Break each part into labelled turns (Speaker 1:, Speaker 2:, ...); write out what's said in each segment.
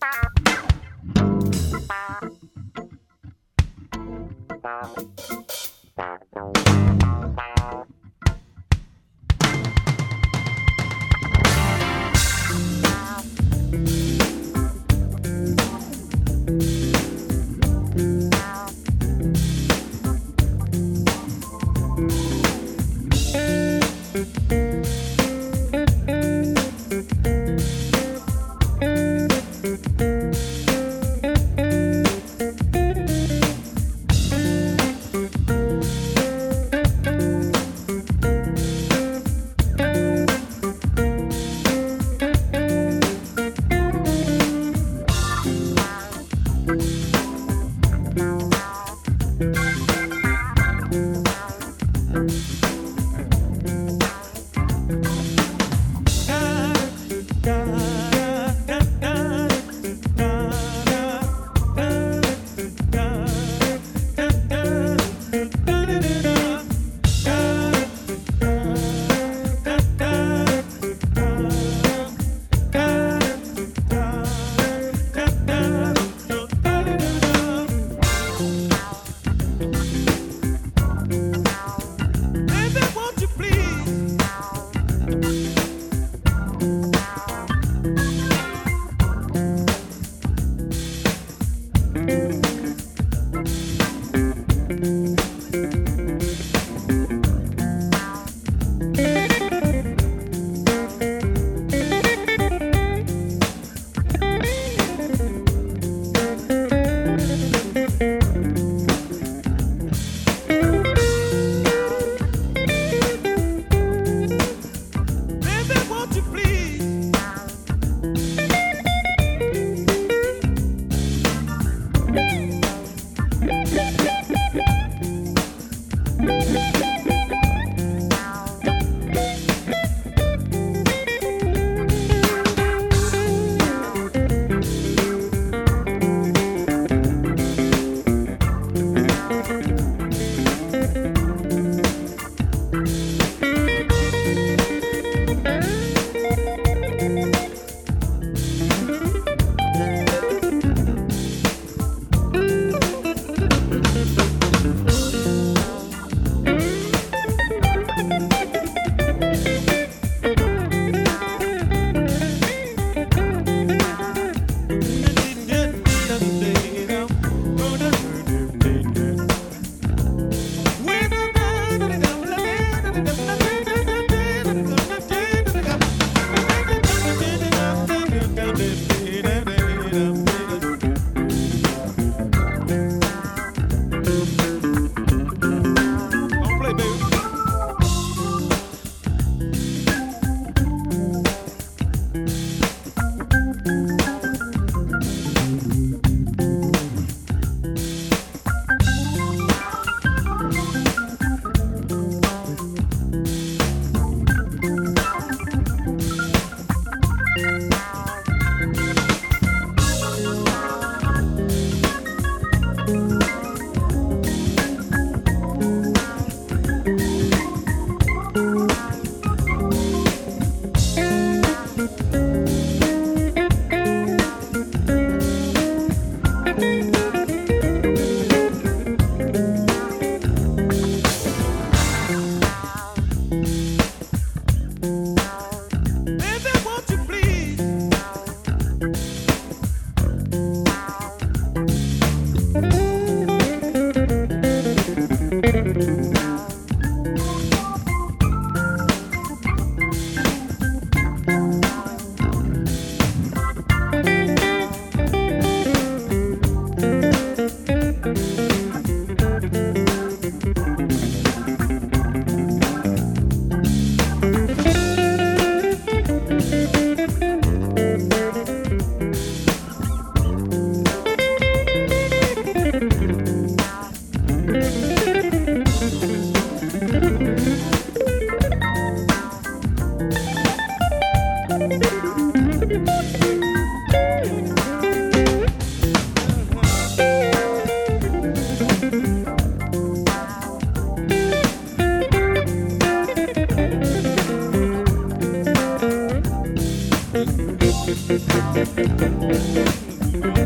Speaker 1: Bye.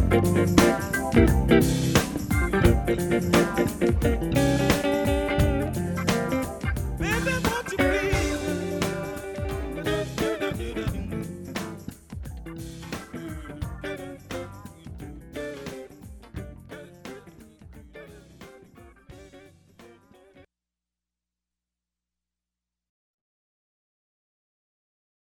Speaker 1: Thank